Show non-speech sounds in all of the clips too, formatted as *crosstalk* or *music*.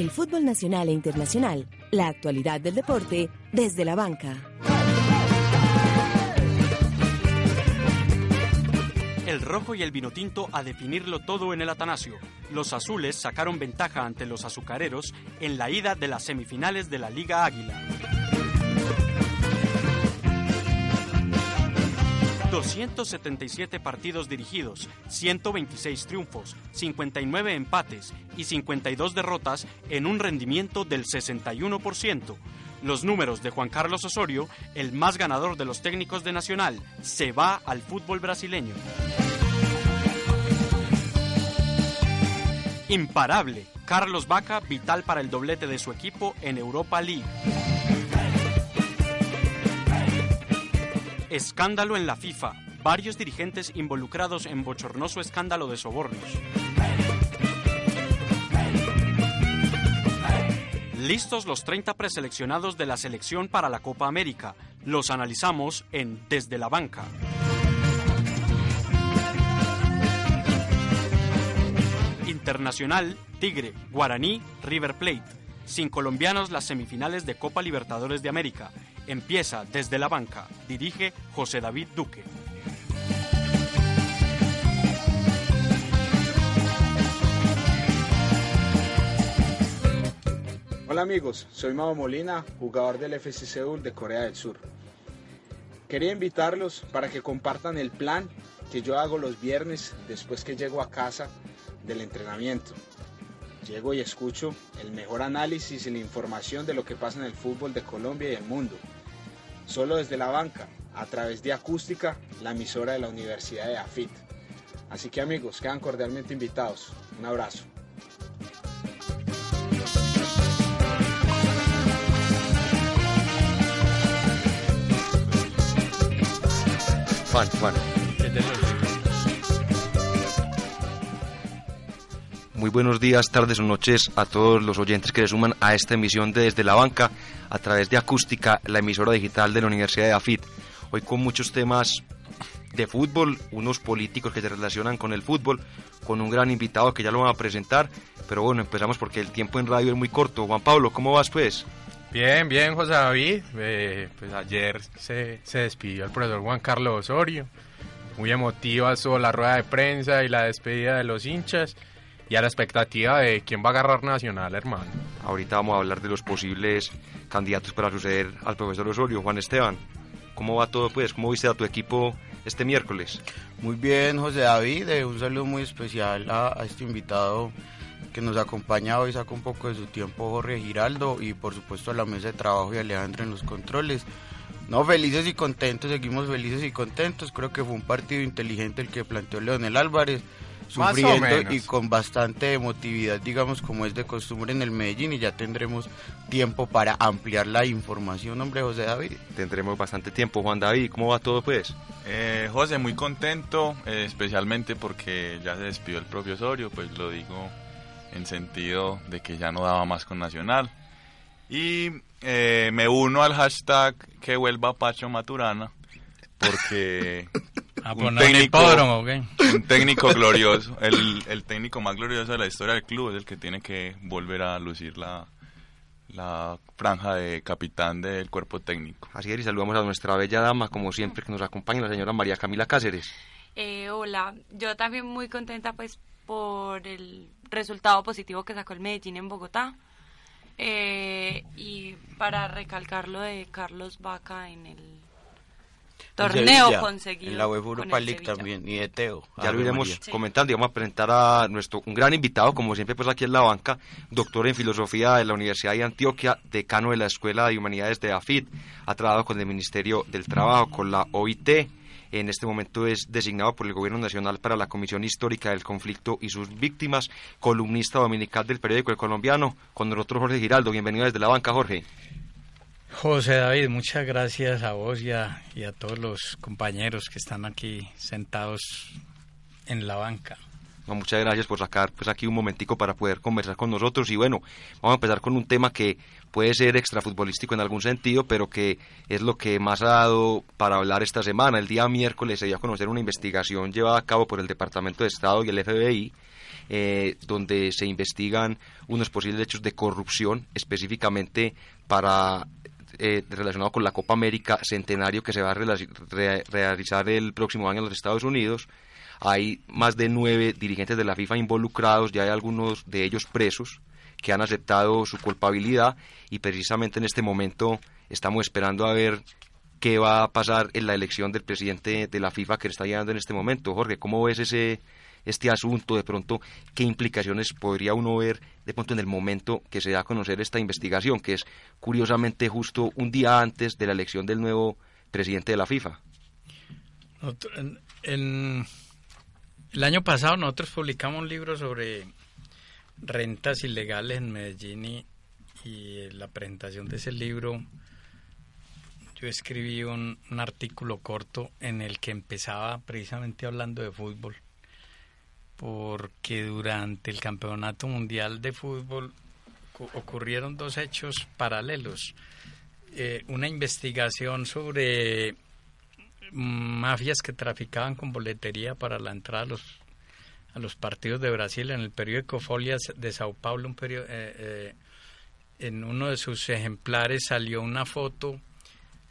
El fútbol nacional e internacional, la actualidad del deporte desde la banca. El rojo y el vino tinto a definirlo todo en el Atanasio. Los azules sacaron ventaja ante los azucareros en la ida de las semifinales de la Liga Águila. 277 partidos dirigidos, 126 triunfos, 59 empates y 52 derrotas en un rendimiento del 61%. Los números de Juan Carlos Osorio, el más ganador de los técnicos de Nacional, se va al fútbol brasileño. Imparable, Carlos Vaca vital para el doblete de su equipo en Europa League. Escándalo en la FIFA. Varios dirigentes involucrados en bochornoso escándalo de sobornos. Listos los 30 preseleccionados de la selección para la Copa América. Los analizamos en Desde la Banca. Internacional, Tigre, Guaraní, River Plate. Sin colombianos las semifinales de Copa Libertadores de América. Empieza desde la banca. Dirige José David Duque. Hola amigos, soy Mao Molina, jugador del FC Seúl de Corea del Sur. Quería invitarlos para que compartan el plan que yo hago los viernes después que llego a casa del entrenamiento. Llego y escucho el mejor análisis y la información de lo que pasa en el fútbol de Colombia y el mundo. Solo desde la banca, a través de Acústica, la emisora de la Universidad de AFIT. Así que amigos, quedan cordialmente invitados. Un abrazo. Juan, Juan. Muy buenos días, tardes o noches a todos los oyentes que se suman a esta emisión de Desde la Banca a través de Acústica, la emisora digital de la Universidad de AFIT. Hoy con muchos temas de fútbol, unos políticos que se relacionan con el fútbol, con un gran invitado que ya lo van a presentar, pero bueno, empezamos porque el tiempo en radio es muy corto. Juan Pablo, ¿cómo vas pues? Bien, bien, José David. Eh, pues ayer se, se despidió el profesor Juan Carlos Osorio. Muy emotiva estuvo la rueda de prensa y la despedida de los hinchas. Y a la expectativa de quién va a agarrar Nacional, hermano. Ahorita vamos a hablar de los posibles candidatos para suceder al profesor Osorio. Juan Esteban, ¿cómo va todo pues? ¿Cómo viste a tu equipo este miércoles? Muy bien, José David. eh, un saludo muy especial a, a este invitado que nos acompaña hoy, saca un poco de su tiempo Jorge Giraldo y por supuesto a la mesa de trabajo y Alejandro en los controles. No, felices y contentos, seguimos felices y contentos. Creo que fue un partido inteligente el que planteó Leonel Álvarez, sufriendo y con bastante emotividad, digamos, como es de costumbre en el Medellín, y ya tendremos tiempo para ampliar la información, hombre, José David. Tendremos bastante tiempo. Juan David, ¿cómo va todo pues? Eh, José, muy contento, eh, especialmente porque ya se despidió el propio Osorio, pues lo digo en sentido de que ya no daba más con Nacional. Y eh, me uno al hashtag que vuelva Pacho Maturana, porque *laughs* A un técnico, hipódromo, ¿ok? un técnico glorioso, el, el técnico más glorioso de la historia del club es el que tiene que volver a lucir la, la franja de capitán del cuerpo técnico. Así es, y saludamos a nuestra bella dama, como siempre, que nos acompaña, la señora María Camila Cáceres. Eh, hola, yo también muy contenta pues por el resultado positivo que sacó el Medellín en Bogotá Eh, y para recalcar lo de Carlos Vaca en el torneo Sevilla, conseguido En la UEFA Europa League Sevilla. también, y de Teo. Ya lo iremos. Sí. comentando y vamos a presentar a nuestro un gran invitado, como siempre pues aquí en la banca, doctor en filosofía de la Universidad de Antioquia, decano de la Escuela de Humanidades de AFIT, ha trabajado con el Ministerio del Trabajo, con la OIT en este momento es designado por el Gobierno Nacional para la Comisión Histórica del Conflicto y sus víctimas, columnista dominical del periódico El Colombiano, con nosotros Jorge Giraldo. Bienvenido desde la banca, Jorge. José David, muchas gracias a vos y a, y a todos los compañeros que están aquí sentados en la banca. Muchas gracias por sacar pues aquí un momentico para poder conversar con nosotros y bueno, vamos a empezar con un tema que puede ser extrafutbolístico en algún sentido, pero que es lo que más ha dado para hablar esta semana. El día miércoles se dio a conocer una investigación llevada a cabo por el Departamento de Estado y el FBI, eh, donde se investigan unos posibles hechos de corrupción, específicamente para eh, relacionado con la Copa América Centenario que se va a realizar el próximo año en los Estados Unidos. Hay más de nueve dirigentes de la FIFA involucrados, ya hay algunos de ellos presos que han aceptado su culpabilidad y precisamente en este momento estamos esperando a ver qué va a pasar en la elección del presidente de la FIFA que está llegando en este momento. Jorge, ¿cómo ves ese este asunto? De pronto, ¿qué implicaciones podría uno ver de pronto en el momento que se da a conocer esta investigación, que es curiosamente justo un día antes de la elección del nuevo presidente de la FIFA? En, el año pasado nosotros publicamos un libro sobre rentas ilegales en Medellín y, la presentación de ese libro yo escribí un, artículo corto en el que empezaba precisamente hablando de fútbol porque durante el Campeonato Mundial de Fútbol ocurrieron dos hechos paralelos. Eh, una investigación sobre mafias que traficaban con boletería para la entrada a los, partidos de Brasil en el periódico Folias de Sao Paulo. Un eh, eh, en uno de sus ejemplares salió una foto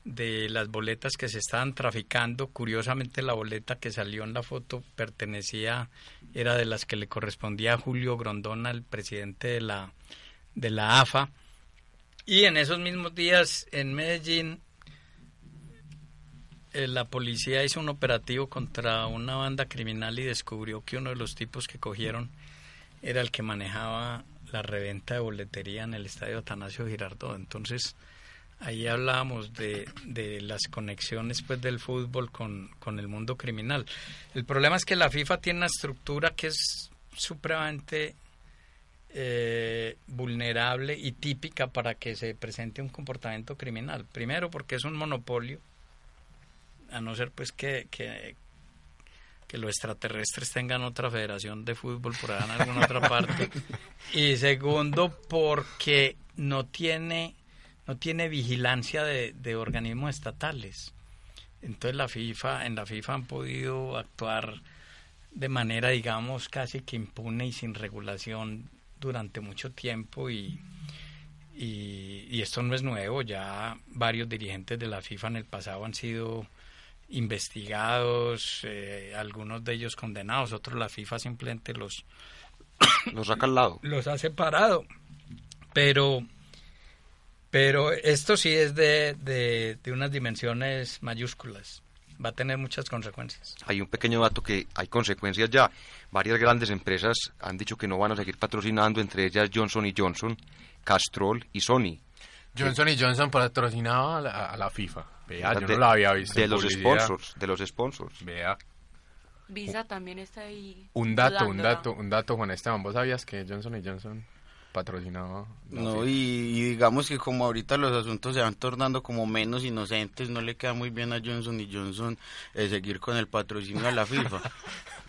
de las boletas que se estaban traficando. Curiosamente la boleta que salió en la foto pertenecía, era de las que le correspondía a Julio Grondona, el presidente de la, de la AFA. Y en esos mismos días en Medellín eh, la policía hizo un operativo contra una banda criminal y descubrió que uno de los tipos que cogieron era el que manejaba la reventa de boletería en el estadio Atanasio Girardot. Entonces, ahí hablábamos de, de las conexiones pues del fútbol con, con, el mundo criminal. El problema es que la FIFA tiene una estructura que es supremamente eh, vulnerable y típica para que se presente un comportamiento criminal. Primero porque es un monopolio, a no ser pues que, que, que los extraterrestres tengan otra federación de fútbol por allá en alguna otra parte. *laughs* Y segundo porque no tiene no tiene vigilancia de, organismos estatales. Entonces la FIFA, en la FIFA han podido actuar de manera, digamos, casi que impune y sin regulación durante mucho tiempo y, y, esto no es nuevo, ya varios dirigentes de la FIFA en el pasado han sido investigados, eh, algunos de ellos condenados, otros la FIFA simplemente los los ha calado. Los ha separado. Pero pero esto sí es de, de, unas dimensiones mayúsculas. Va a tener muchas consecuencias. Hay un pequeño dato que hay consecuencias ya. Varias grandes empresas han dicho que no van a seguir patrocinando, entre ellas Johnson y Johnson, Castrol y Sony. Johnson y Johnson patrocinaba a la, FIFA. Vea, yo no la había visto. De los sponsors, de los sponsors. Vea. Visa también está ahí. Un dato, un dato, un dato, Juan Esteban. ¿Vos sabías que Johnson y Johnson patrocinado. No, y, digamos que como ahorita los asuntos se van tornando como menos inocentes, no le queda muy bien a Johnson y Johnson eh, seguir con el patrocinio de la FIFA. *laughs*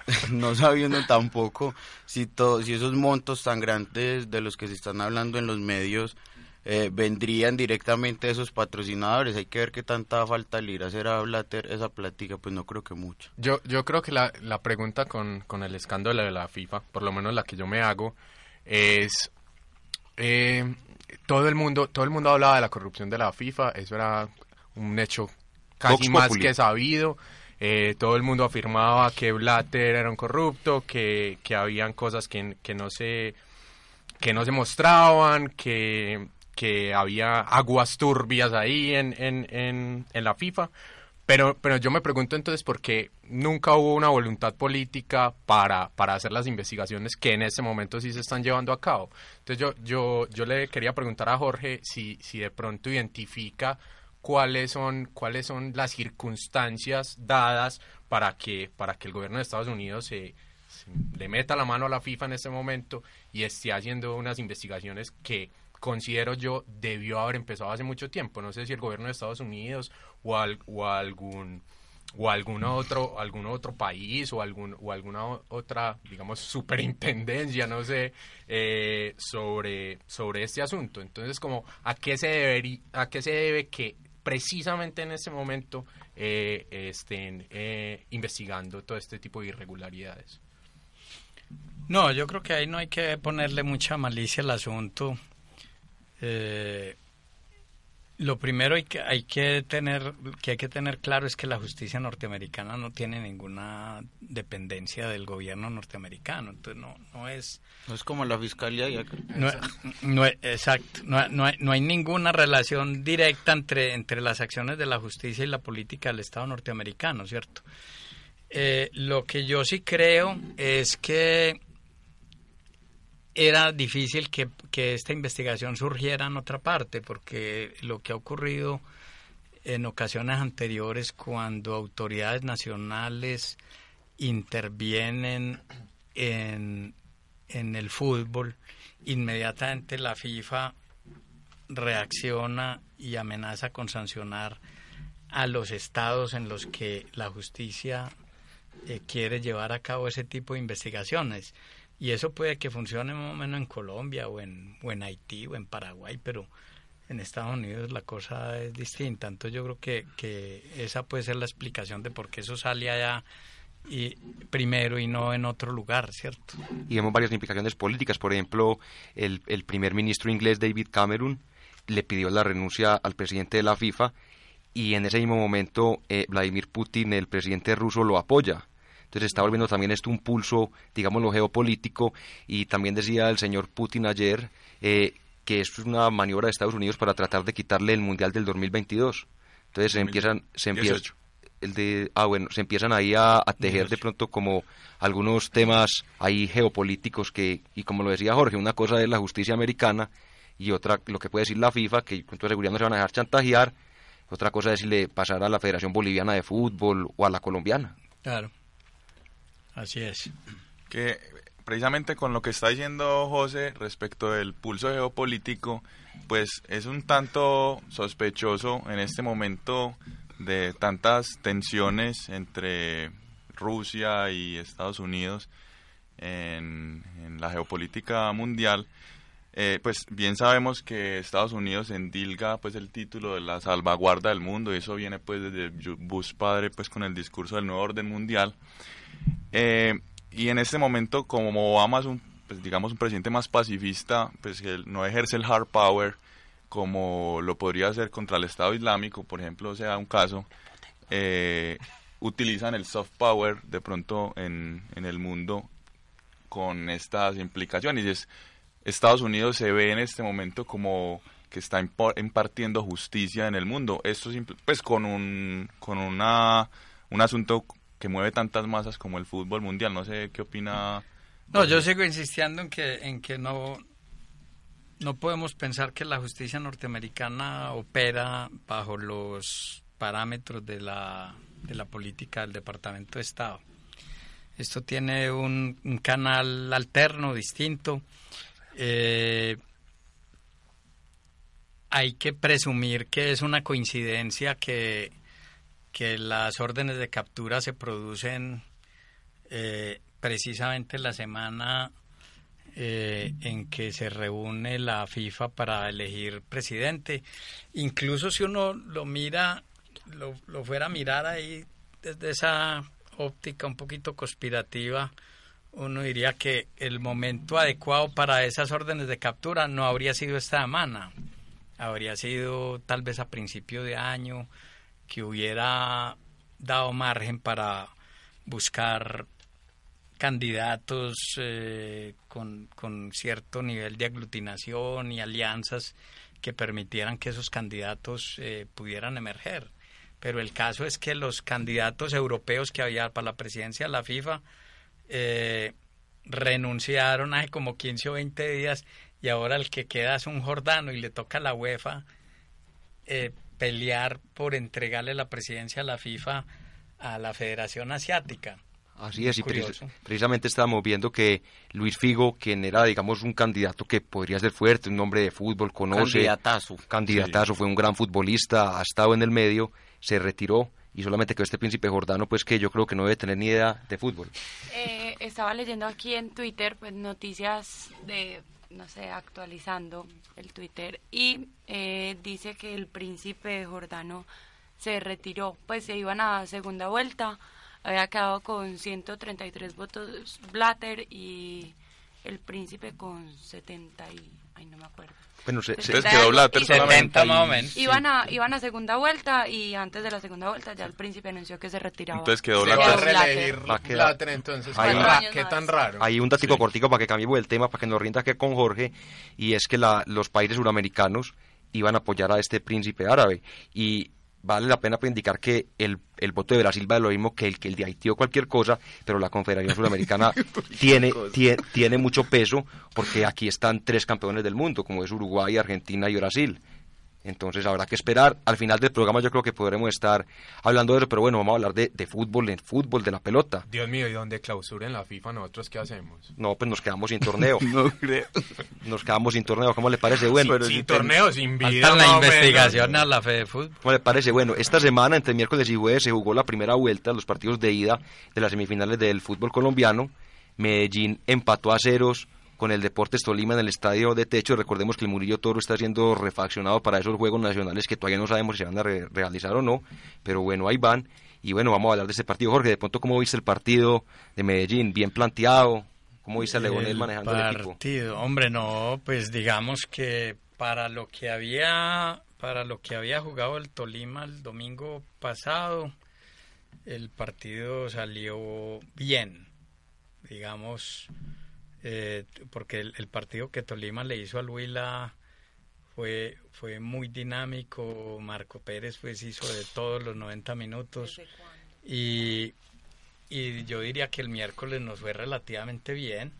*laughs* no sabiendo tampoco si, si esos montos tan grandes de los que se están hablando en los medios eh, vendrían directamente a esos patrocinadores. Hay que ver qué tanta falta le irá a hacer a Blatter esa plática, pues no creo que mucho. Yo, yo creo que la, la pregunta con, con el escándalo de la FIFA, por lo menos la que yo me hago, es eh, todo el mundo todo el mundo hablaba de la corrupción de la FIFA, eso era un hecho casi más que sabido. Eh, todo el mundo afirmaba que Blatter era un corrupto, que, que habían cosas que, que, no se que no se mostraban, que, que había aguas turbias ahí en, en, en, en la FIFA. Pero, pero yo me pregunto entonces por qué nunca hubo una voluntad política para, para hacer las investigaciones que en este momento sí se están llevando a cabo. Entonces yo, yo, yo le quería preguntar a Jorge si, si de pronto identifica cuáles son, cuáles son las circunstancias dadas para que, para que el gobierno de Estados Unidos se, le meta la mano a la FIFA en este momento y esté haciendo unas investigaciones que considero yo debió haber empezado hace mucho tiempo. No sé si el gobierno de Estados Unidos o, o algún o algún otro algún otro país o algún o alguna otra digamos superintendencia no sé eh, sobre sobre este asunto. Entonces como a qué se debe a qué se debe que precisamente en este momento eh, estén eh, investigando todo este tipo de irregularidades no yo creo que ahí no hay que ponerle mucha malicia al asunto eh, lo primero hay que, hay que tener que hay que tener claro es que la justicia norteamericana no tiene ninguna dependencia del gobierno norteamericano entonces no no es no es como la fiscalía y no, no, exacto no, no, hay, no hay ninguna relación directa entre entre las acciones de la justicia y la política del Estado norteamericano cierto eh, lo que yo sí creo es que era difícil que, esta investigación surgiera en otra parte, porque lo que ha ocurrido en ocasiones anteriores cuando autoridades nacionales intervienen en, en el fútbol, inmediatamente la FIFA reacciona y amenaza con sancionar a los estados en los que la justicia eh, quiere llevar a cabo ese tipo de investigaciones. Y eso puede que funcione más o menos en Colombia o en, o en Haití o en Paraguay, pero en Estados Unidos la cosa es distinta. Entonces yo creo que, que esa puede ser la explicación de por qué eso sale allá y primero y no en otro lugar, ¿cierto? Y vemos varias implicaciones políticas. Por ejemplo, el, el primer ministro inglés David Cameron le pidió la renuncia al presidente de la FIFA y en ese mismo momento eh, Vladimir Putin, el presidente ruso, lo apoya. Entonces está volviendo también esto un pulso, digamos, lo geopolítico. Y también decía el señor Putin ayer eh, que esto es una maniobra de Estados Unidos para tratar de quitarle el Mundial del 2022. Entonces se empiezan... Se empiezan el de, ah, bueno, se empiezan ahí a, tejer de pronto como algunos temas ahí geopolíticos que, y como lo decía Jorge, una cosa es la justicia americana y otra lo que puede decir la FIFA, que con toda seguridad no se van a dejar chantajear, otra cosa es si le pasar a la Federación Boliviana de Fútbol o a la colombiana. Claro. Así es. Que precisamente con lo que está diciendo José respecto del pulso geopolítico, pues es un tanto sospechoso en este momento de tantas tensiones entre Rusia y Estados Unidos en, la geopolítica mundial. Eh, pues bien sabemos que Estados Unidos endilga pues el título de la salvaguarda del mundo y eso viene pues desde Bush padre pues con el discurso del nuevo orden mundial eh, y en este momento, como Obama es un, pues, digamos, un presidente más pacifista, pues él no ejerce el hard power como lo podría hacer contra el Estado Islámico, por ejemplo, sea un caso, eh, utilizan el soft power de pronto en, en el mundo con estas implicaciones. Y es, Estados Unidos se ve en este momento como que está impartiendo justicia en el mundo. Esto pues con un con una un asunto que mueve tantas masas como el fútbol mundial. No sé qué opina. No, yo sigo insistiendo en que, en que no, no podemos pensar que la justicia norteamericana opera bajo los parámetros de la, de la política del Departamento de Estado. Esto tiene un, un canal alterno, distinto. Eh, hay que presumir que es una coincidencia que que las órdenes de captura se producen eh, precisamente la semana eh, en que se reúne la FIFA para elegir presidente. Incluso si uno lo mira, lo, lo fuera a mirar ahí desde esa óptica un poquito conspirativa, uno diría que el momento adecuado para esas órdenes de captura no habría sido esta semana, habría sido tal vez a principio de año, que hubiera dado margen para buscar candidatos eh, con, cierto nivel de aglutinación y alianzas que permitieran que esos candidatos eh, pudieran emerger. Pero el caso es que los candidatos europeos que había para la presidencia de la FIFA eh, renunciaron hace como 15 o 20 días y ahora el que queda es un jordano y le toca a la UEFA pelear por entregarle la presidencia a la FIFA a la Federación Asiática. Así es, y precisamente estábamos viendo que Luis Figo, quien era, digamos, un candidato que podría ser fuerte, un hombre de fútbol, conoce. Candidatazo. Candidatazo, fue un gran futbolista, ha estado en el medio, se retiró y solamente quedó este príncipe Jordano, pues que yo creo que no debe tener ni idea de fútbol. Eh, estaba leyendo aquí en Twitter, pues noticias de, no sé, actualizando el Twitter, y eh, dice que el príncipe Jordano se retiró, pues se iban a segunda vuelta había quedado con 133 votos Blatter y el príncipe con 70 y... ay, no me acuerdo. Bueno, se, quedó Blatter 70 más o menos. Iban a, iban a segunda vuelta y antes de la segunda vuelta ya el príncipe anunció que se retiraba. Entonces quedó Blatter. Blatter entonces. qué tan raro. Hay un datico cortico para que cambiemos el tema, para que nos rinda que con Jorge, y es que la, los países suramericanos iban a apoyar a este príncipe árabe. Y vale la pena pues, indicar que el, el, voto de Brasil vale lo mismo que el, que el de Haití o cualquier cosa, pero la Confederación Sudamericana *laughs* tiene, tiene, tiene mucho peso porque aquí están tres campeones del mundo, como es Uruguay, Argentina y Brasil. Entonces habrá que esperar. Al final del programa yo creo que podremos estar hablando de eso, pero bueno, vamos a hablar de, de fútbol, de fútbol, de la pelota. Dios mío, ¿y dónde clausuren la FIFA nosotros qué hacemos? No, pues nos quedamos sin torneo. *laughs* no creo. Nos quedamos sin torneo, ¿cómo le parece? Bueno, sin, torneo, sin vida. la investigación a la fe de fútbol. ¿Cómo le parece? Bueno, esta semana, entre miércoles y jueves, se jugó la primera vuelta, los partidos de ida de las semifinales del fútbol colombiano. Medellín empató a ceros con el Deportes Tolima en el estadio de techo. Recordemos que el Murillo Toro está siendo refaccionado para esos Juegos Nacionales que todavía no sabemos si se van a realizar o no, pero bueno, ahí van. Y bueno, vamos a hablar de ese partido. Jorge, de pronto, ¿cómo viste el partido de Medellín? ¿Bien planteado? ¿Cómo viste a Leonel manejando el equipo? Partido, hombre, no, pues digamos que para lo que había para lo que había jugado el Tolima el domingo pasado, el partido salió bien. Digamos, eh, porque el, partido que Tolima le hizo al Huila fue, fue muy dinámico, Marco Pérez pues hizo de todos los 90 minutos. Y, y yo diría que el miércoles nos fue relativamente bien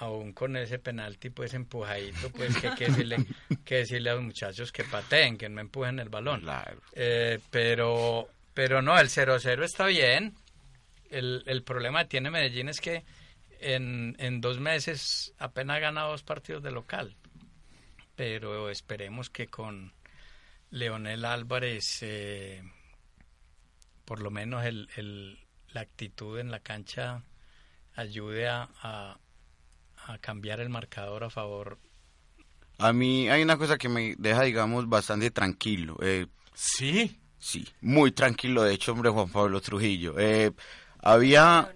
aún con ese penalti pues empujadito pues que hay que decirle, *laughs* que decirle a los muchachos que pateen, que no empujen el balón. Eh, pero pero no, el 0-0 está bien. El, el problema que tiene Medellín es que en, en dos meses apenas ha ganado dos partidos de local. Pero esperemos que con Leonel Álvarez, eh, por lo menos el, el, la actitud en la cancha ayude a, a, cambiar el marcador a favor. A mí hay una cosa que me deja, digamos, bastante tranquilo. Eh, sí. Sí, muy tranquilo, de hecho, hombre, Juan Pablo Trujillo. Eh, había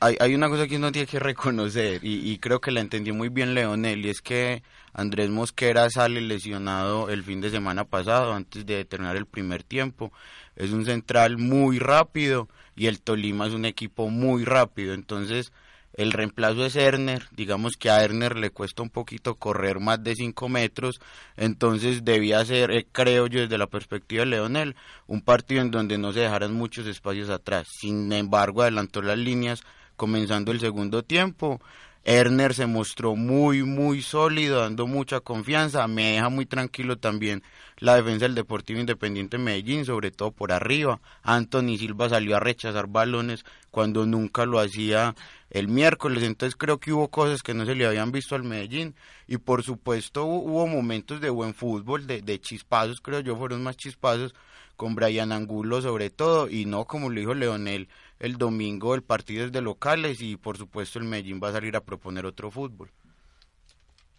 hay, una cosa que uno tiene que reconocer y, creo que la entendió muy bien Leonel y es que Andrés Mosquera sale lesionado el fin de semana pasado antes de terminar el primer tiempo. Es un central muy rápido y el Tolima es un equipo muy rápido. Entonces el reemplazo es Erner. Digamos que a Erner le cuesta un poquito correr más de 5 metros. Entonces debía ser, eh, creo yo desde la perspectiva de Leonel, un partido en donde no se dejaran muchos espacios atrás. Sin embargo adelantó las líneas comenzando el segundo tiempo. Erner se mostró muy, muy sólido, dando mucha confianza. Me deja muy tranquilo también la defensa del Deportivo Independiente Medellín, sobre todo por arriba. Anthony Silva salió a rechazar balones cuando nunca lo hacía el miércoles. Entonces creo que hubo cosas que no se le habían visto al Medellín. Y por supuesto hubo momentos de buen fútbol, de, de chispazos, creo yo, fueron más chispazos con Brian Angulo sobre todo. Y no como lo dijo Leonel el domingo el partido es de locales y por supuesto el Medellín va a salir a proponer otro fútbol.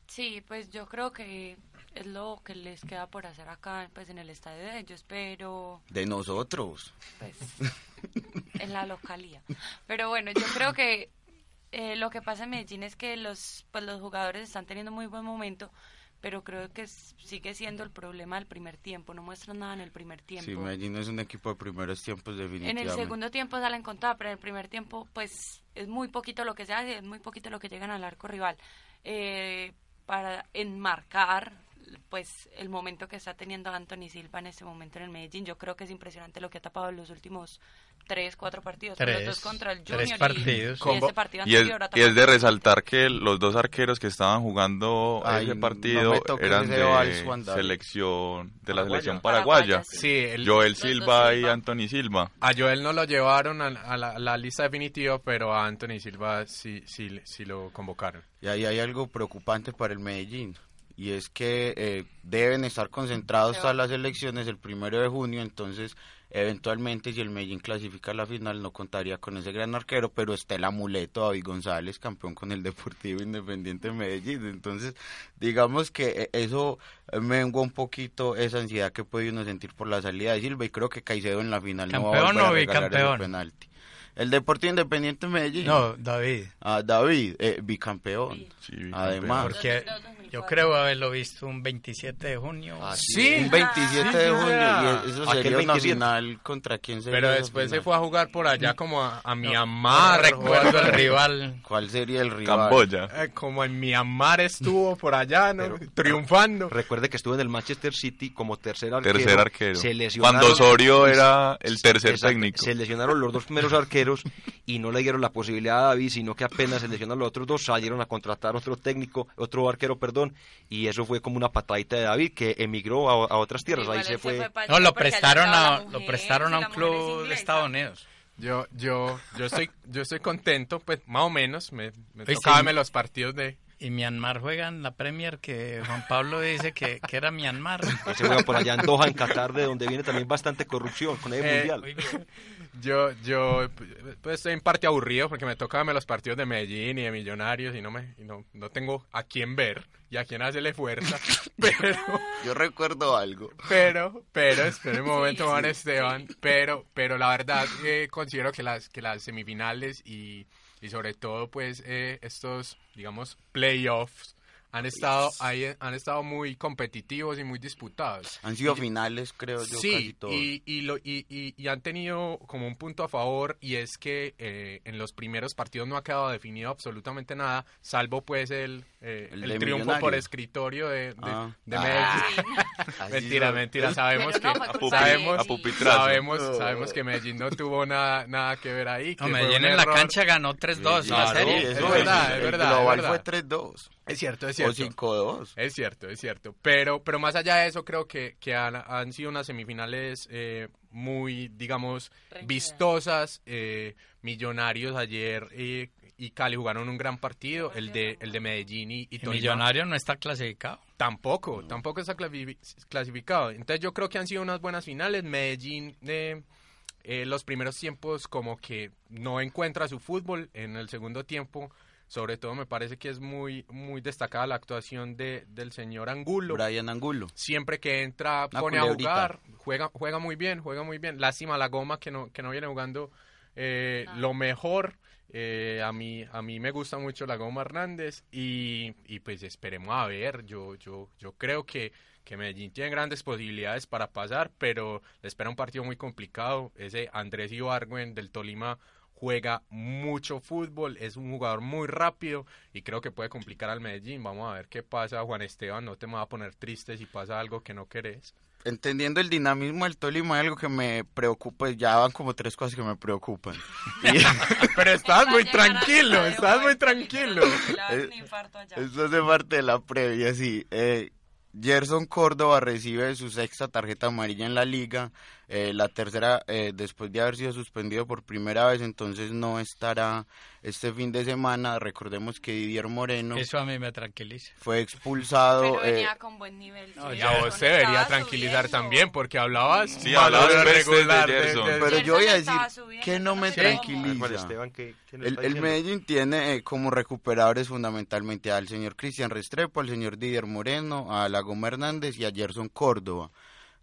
Sí, pues yo creo que es lo que les queda por hacer acá pues en el estadio de ellos, pero... De nosotros. Pues en la localía. Pero bueno, yo creo que eh, lo que pasa en Medellín es que los, pues los jugadores están teniendo muy buen momento, pero creo que sigue siendo el problema del primer tiempo. No muestran nada en el primer tiempo. Sí, Medellín es un equipo de primeros tiempos definitivamente. En el segundo tiempo salen con pero en el primer tiempo pues es muy poquito lo que se hace, es muy poquito lo que llegan al arco rival. Eh, para enmarcar pues el momento que está teniendo Anthony Silva en este momento en el Medellín. Yo creo que es impresionante lo que ha tapado en los últimos tres, cuatro partidos. Tres, los dos contra el tres Junior y- partidos. y, ese partido Y es, anterior y es de resaltar que los dos arqueros que estaban jugando Ay, ese partido eran ese de selección de la Paraguaya. selección paraguaya. Paraguaya, Sí, el- Joel Silva y Silva. Anthony Silva. A Joel no lo llevaron a, a la, la lista definitiva, pero a Anthony Silva sí, sí, sí lo convocaron. Y ahí hay algo preocupante para el Medellín. Y es que eh, deben estar concentrados hasta las elecciones el primero de junio. Entonces, eventualmente, si el Medellín clasifica a la final, no contaría con ese gran arquero. Pero está el amuleto David González, campeón con el Deportivo Independiente de Medellín. Entonces, digamos que eh, eso mengua un poquito esa ansiedad que puede uno sentir por la salida de Silva. Y creo que Caicedo en la final no va a ¿Campeón volver a ese bicampeón? penalti. El Deportivo Independiente de Medellín. No, David. Ah, David, eh, bicampeón. Sí, bicampeón. Además. Porque yo creo haberlo visto un 27 de junio. Ah, Sí. Un 27 de Sí, junio. Y eso sería una 27. final contra quién sería. Pero después se fue a jugar por allá como a, a No Myanmar. recuerdo el rival. ¿Cuál sería el rival? Camboya. Eh, como en Myanmar estuvo por allá, ¿no? Triunfando. Recuerde que estuvo en el Manchester City como tercer arquero. Tercer arquero. Se lesionaron- Cuando Osorio era el tercer Exacto, técnico. Se lesionaron los dos primeros arqueros y no le dieron la posibilidad a David, sino que apenas se lesionaron los otros dos, salieron a contratar otro técnico, otro arquero, perdón, y eso fue como una patadita de David que emigró a, a otras tierras. Ahí se fue. No, lo prestaron a, lo prestaron a un club de. Estados Unidos. Yo, yo, yo estoy, yo estoy contento, pues más o menos. Me, me Oye, tocaba sí. verme los partidos de. Y Myanmar juega en la Premier que Juan Pablo dice que, que era Myanmar. que se juega por allá en Doha, en Qatar, de donde viene también bastante corrupción con el Eh, mundial. Yo, yo, pues estoy en parte aburrido porque me toca verme los partidos de Medellín y de Millonarios y no me, y no, no tengo a quién ver y a quién hacerle fuerza. *laughs* Pero, Yo recuerdo algo. pero, pero, espera un momento, Juan sí, Esteban. Pero, pero la verdad eh, considero que las, que las semifinales y, y sobre todo, pues, eh, estos, digamos, playoffs han estado ahí, han estado muy competitivos y muy disputados. Han sido finales, creo yo, casi Sí, todos. y, y, lo- y, y- y han tenido como un punto a favor y es que eh, en los primeros partidos no ha quedado definido absolutamente nada, salvo pues el, eh, El el, triunfo por escritorio de, de, Ah. de Ah. Medellín. *laughs* Así *laughs* mentira, mentira, sabemos no, que sabemos, sabemos, No. sabemos que Medellín no tuvo nada, nada que ver ahí. que No, fue Medellín en la error. cancha ganó 3-2 la serie. es Eso verdad, el- es el verdad, es global verdad. fue 3-2. Es cierto, es O cierto. 5-2. Es cierto, es cierto. Pero, pero más allá de eso, creo que, que han, han sido unas semifinales eh, muy, digamos, vistosas. eh, millonarios ayer eh, y Cali jugaron un gran partido. El de, el de Medellín y, y Tolima Millonario no está clasificado. Tampoco, tampoco está clasificado. Entonces yo creo que han sido unas buenas finales. Medellín, eh, eh, los primeros tiempos como que no encuentra su fútbol. En el segundo tiempo, sobre todo me parece que es muy, muy destacada la actuación de, del señor Angulo. Brian Angulo. Siempre que entra Una pone a jugar, juega, juega muy bien, juega muy bien. Lástima la goma que no, que no viene jugando eh, lo mejor. Eh, a mí a mí me gusta mucho la Goma Hernández y, y pues esperemos a ver. Yo yo yo creo que que Medellín tiene grandes posibilidades para pasar, pero le espera un partido muy complicado. Ese Andrés Ibargüen del Tolima juega mucho fútbol, es un jugador muy rápido y creo que puede complicar al Medellín. Vamos a ver qué pasa, Juan Esteban, no te me va a poner triste si pasa algo que no querés. Entendiendo el dinamismo del Tolima, hay algo que me preocupa. Ya van como tres cosas que me preocupan. Y- *laughs* Pero *laughs* estás muy tranquilo, estás muy tranquilo. Esto hace parte de la previa, sí. Eh, Gerson Córdoba recibe su sexta tarjeta amarilla en la liga, eh, la tercera eh, después de haber sido suspendido por primera vez, entonces no estará este fin de semana. Recordemos que Didier Moreno Eso a mí me tranquiliza. fue expulsado. Pero eh, venía con buen nivel. No, sí, Y a vos se debería tranquilizar subiendo. también porque hablabas Sí, hablabas de de regular de- Gerson. de- pero Gerson yo voy a decir subiendo, que no me tranquiliza. Esteban, ¿qué- qué El, está el? Medellín tiene eh, como recuperadores fundamentalmente al señor Cristian Restrepo, al señor Didier Moreno, a la Goma Hernández y a Gerson Córdoba.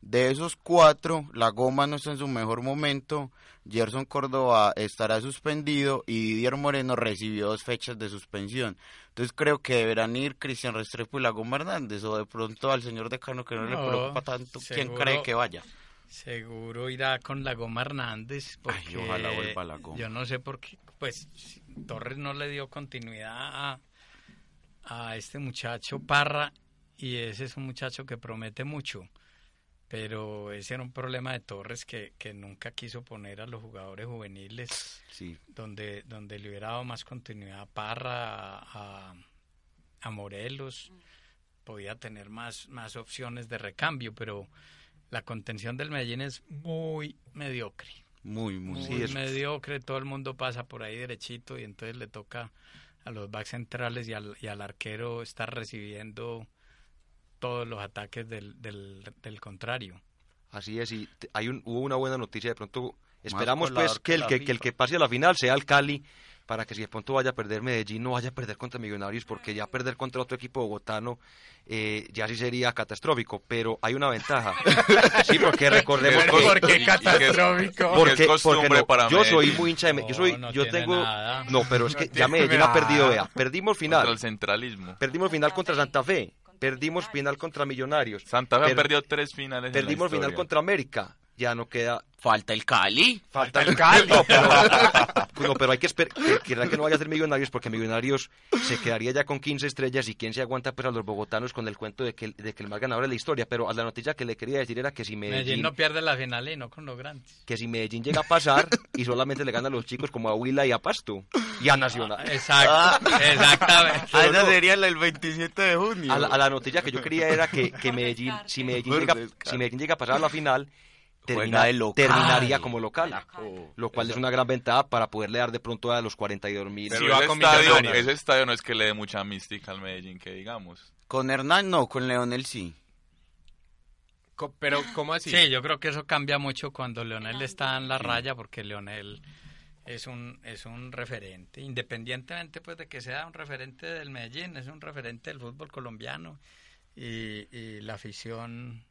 De esos cuatro, la Goma no está en su mejor momento, Gerson Córdoba estará suspendido y Didier Moreno recibió dos fechas de suspensión. Entonces creo que deberán ir Cristian Restrepo y la Goma Hernández o de pronto al señor Decano que no, le No, preocupa tanto. ¿Quién cree que vaya? Seguro irá con la Goma Hernández. Porque Ay, ojalá vuelva la Goma. Yo no sé por qué. Pues Torres no le dio continuidad a, a este muchacho Parra. Y ese es un muchacho que promete mucho. Pero ese era un problema de Torres que, que nunca quiso poner a los jugadores juveniles Sí. donde, donde le hubiera dado más continuidad a Parra, a, a Morelos, podía tener más, más opciones de recambio, pero la contención del Medellín es muy mediocre. Muy, muy. Muy mediocre, todo el mundo pasa por ahí derechito y entonces le toca a los backs centrales y al, y al arquero estar recibiendo todos los ataques del, del, del contrario. Así es, y hay un, hubo una buena noticia. De pronto esperamos pues que que el que, que el que pase a la final sea el Cali, para que si de pronto vaya a perder Medellín, no vaya a perder contra Millonarios, porque ya perder contra otro equipo bogotano eh, ya sí sería catastrófico. Pero hay una ventaja. *laughs* sí, porque recordemos ¿Por que... qué? ¿Por qué catastrófico? Porque costumbre no, para yo soy Medellín. muy hincha de Me- yo soy No, no yo tengo nada. no pero es que No ya Medellín ha perdido nada. vea perdimos final Contra el centralismo. perdimos final contra Santa Fe perdimos final contra Millonarios. Santa Fe ha Per- perdido tres finales en la perdimos final contra América ya no queda falta el Cali falta el *laughs* Cali no, pero, no, pero hay que esperar que, que, no vaya a ser Millonarios porque Millonarios se quedaría ya con 15 estrellas y quién se aguanta pues a los bogotanos con el cuento de que, de que el más ganador es la historia pero a la noticia que le quería decir era que si Medellín, Medellín, no pierde la final y no con los grandes. que si Medellín llega a pasar y solamente le gana a los chicos como a Huila y a Pasto y a Nacional Exacto, exactamente. Ah, esa sería del 27 de junio. A la, a la noticia que yo quería era que, que Medellín, si Medellín, llega, si Medellín llega a pasar a la final, termina- de local. terminaría como local, lo cual es una gran ventaja para poderle dar de pronto a los 42 mil. Pero ese, estadio, ese estadio no es que le dé mucha mística al Medellín, que digamos. Con Hernán no, con Leonel sí. Pero, ¿cómo así? Sí, yo creo que eso cambia mucho cuando Leonel está en la raya, porque Leonel es un, es un referente, independientemente pues de que sea un referente del Medellín, es un referente del fútbol colombiano y, y la afición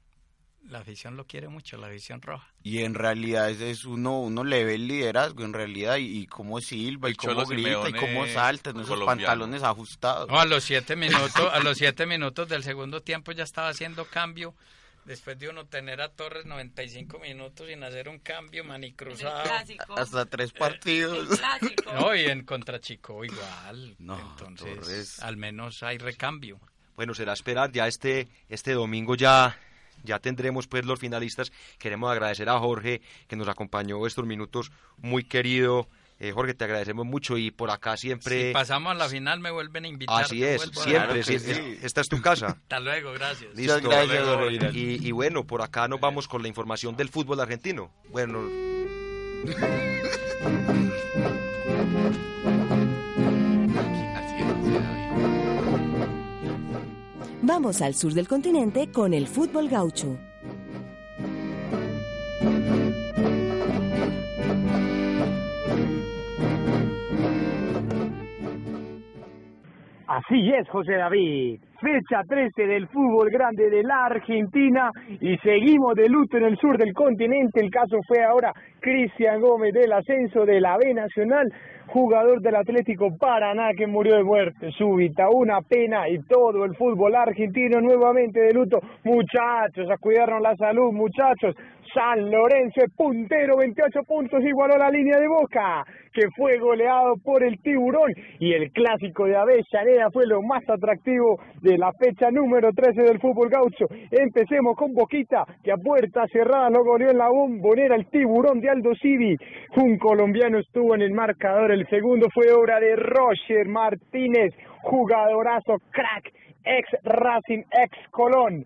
la afición lo quiere mucho, la afición roja. Y en realidad es, es uno, uno le ve el liderazgo en realidad y, y cómo silba y cómo Cholo grita y cómo salta en esos pantalones ajustados. No, a los siete *laughs* minutos, a los siete minutos del segundo tiempo ya estaba haciendo cambio. Después de uno tener a Torres 95 minutos sin hacer un cambio, manicruzado. Hasta tres partidos. No, y en contra Chico igual. No, Entonces, Torres. al menos hay recambio. Bueno, será esperar ya este, este domingo ya, ya tendremos pues los finalistas. Queremos agradecer a Jorge que nos acompañó estos minutos, muy querido. Eh, Jorge, te agradecemos mucho y por acá siempre... Si pasamos a la final me vuelven a invitar. Así es, siempre, sí, es- esta es tu casa. *laughs* Hasta luego, gracias. Listo. Y, y bueno, por acá nos vamos con la información del fútbol argentino. Bueno, *laughs* Vamos al sur del continente con el fútbol gaucho. Así es, José David. Fecha 13 del fútbol grande de la Argentina y seguimos de luto en el sur del continente. El caso fue ahora Cristian Gómez del ascenso de la B Nacional, jugador del Atlético Paraná que murió de muerte súbita. Una pena y todo el fútbol argentino nuevamente de luto. Muchachos, a cuidarnos la salud, muchachos. San Lorenzo es puntero, 28 puntos, igualó la línea de Boca, que fue goleado por el Tiburón. Y el clásico de Avellaneda fue lo más atractivo de la fecha número 13 del fútbol gaucho. Empecemos con Boquita, que a puerta cerrada lo goleó en la bombonera el Tiburón de Aldo Civi. Un colombiano estuvo en el marcador, el segundo fue obra de Roger Martínez, jugadorazo crack, ex Racing, ex Colón.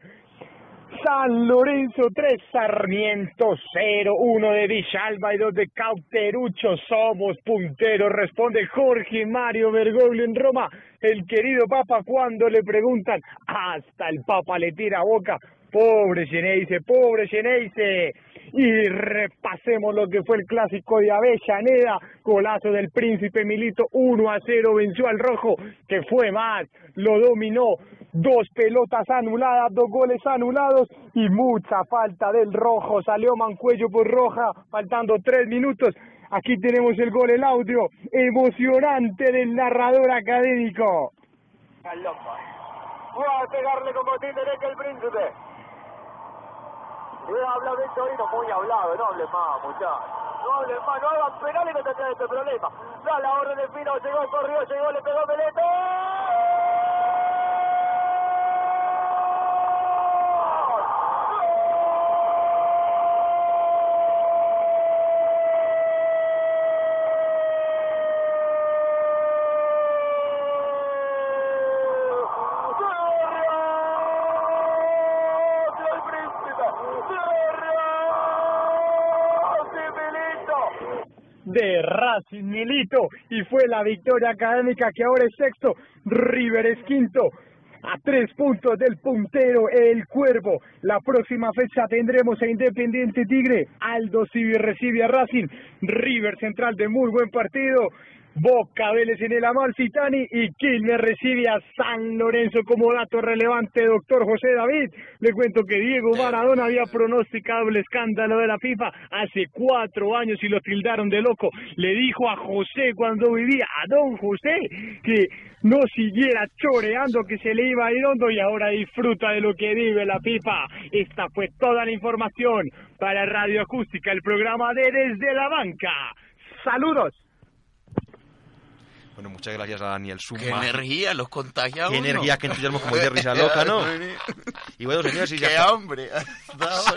San Lorenzo 3, Sarmiento 0, 1 de Villalba y 2 de Cauterucho. Somos punteros, responde Jorge Mario Bergoglio en Roma. El querido Papa, cuando le preguntan, hasta el Papa le tira boca. Pobre Geneise, pobre Geneise. Y repasemos lo que fue el clásico de Avellaneda. Golazo del Príncipe Milito, 1 a 0 venció al Rojo, que fue más, lo dominó. Dos pelotas anuladas, dos goles anulados y mucha falta del Rojo. Salió Mancuello por Roja, faltando tres minutos. Aquí tenemos el gol, el audio emocionante del narrador académico. Voy a pegarle como tiene el príncipe. Voy a hablar Victorino, muy hablado, no hable más, muchachos. No hable más, no hagan penales que tendrán este problema. Da la orden de Fino, llegó, corrió, llegó, le pegó Peleto. Racing Milito y fue la victoria académica que ahora es sexto, River es quinto. A tres puntos del puntero, el Cuervo. La próxima fecha tendremos a Independiente Tigre. Aldo Civi recibe a Racing. River Central de muy buen partido. Boca Vélez en el Amalfitani y Quilmes recibe a San Lorenzo como dato relevante, doctor José David. Le cuento que Diego Maradona había pronosticado el escándalo de la FIFA hace cuatro años y lo tildaron de loco. Le dijo a José cuando vivía, a don José, que no siguiera choreando que se le iba a ir hondo y ahora disfruta de lo que vive la FIFA. Esta fue toda la información para Radio Acústica, el programa de Desde la Banca. Saludos. Bueno, muchas gracias a Daniel Suma. Qué energía, los contagia Qué uno. energía, qué entusiasmo como risa loca, ¿no? *laughs* Y bueno, señores, sí, *laughs* se Qué hambre.